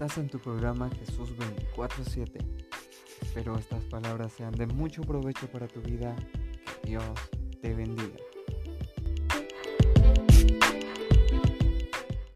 Estás en tu programa Jesús 24-7. Espero estas palabras sean de mucho provecho para tu vida. Que Dios te bendiga.